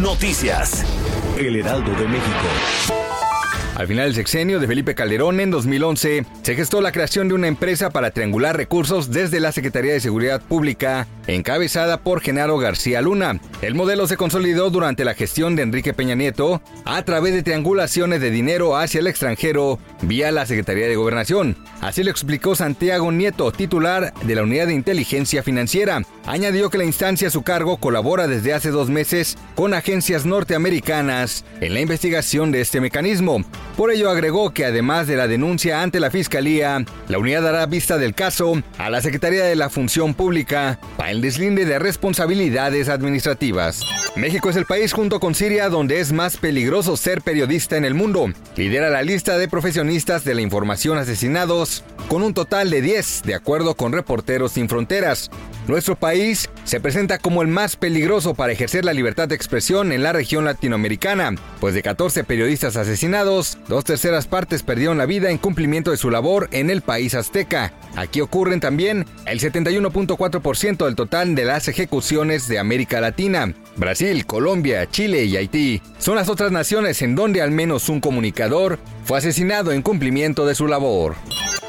Noticias. El Heraldo de México. Al final del sexenio de Felipe Calderón en 2011, se gestó la creación de una empresa para triangular recursos desde la Secretaría de Seguridad Pública, encabezada por Genaro García Luna. El modelo se consolidó durante la gestión de Enrique Peña Nieto a través de triangulaciones de dinero hacia el extranjero vía la Secretaría de Gobernación. Así lo explicó Santiago Nieto, titular de la Unidad de Inteligencia Financiera. Añadió que la instancia a su cargo colabora desde hace dos meses con agencias norteamericanas en la investigación de este mecanismo. Por ello agregó que además de la denuncia ante la Fiscalía, la unidad dará vista del caso a la Secretaría de la Función Pública para el deslinde de responsabilidades administrativas. México es el país junto con Siria donde es más peligroso ser periodista en el mundo. Lidera la lista de profesionistas de la información asesinados con un total de 10, de acuerdo con Reporteros Sin Fronteras. Nuestro país se presenta como el más peligroso para ejercer la libertad de expresión en la región latinoamericana, pues de 14 periodistas asesinados, dos terceras partes perdieron la vida en cumplimiento de su labor en el país azteca. Aquí ocurren también el 71.4% del total de las ejecuciones de América Latina. Brasil, Colombia, Chile y Haití son las otras naciones en donde al menos un comunicador fue asesinado en cumplimiento de su labor.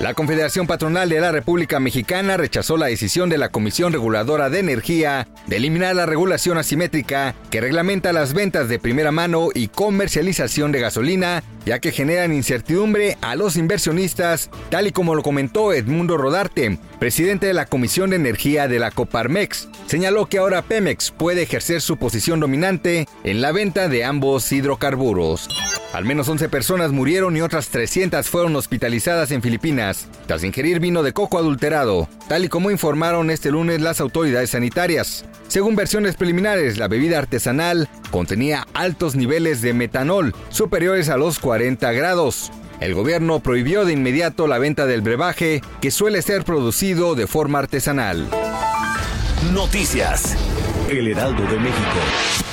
La Confederación Patronal de la República Mexicana rechazó la decisión de la Comisión Reguladora de Energía de eliminar la regulación asimétrica que reglamenta las ventas de primera mano y comercialización de gasolina, ya que generan incertidumbre a los inversionistas, tal y como lo comentó Edmundo Rodarte, presidente de la Comisión de Energía de la Coparmex. Señaló que ahora Pemex puede ejercer su posición dominante en la venta de ambos hidrocarburos. Al menos 11 personas murieron y otras 300 fueron hospitalizadas en Filipinas tras ingerir vino de coco adulterado, tal y como informaron este lunes las autoridades sanitarias. Según versiones preliminares, la bebida artesanal contenía altos niveles de metanol, superiores a los 40 grados. El gobierno prohibió de inmediato la venta del brebaje, que suele ser producido de forma artesanal. Noticias. El Heraldo de México.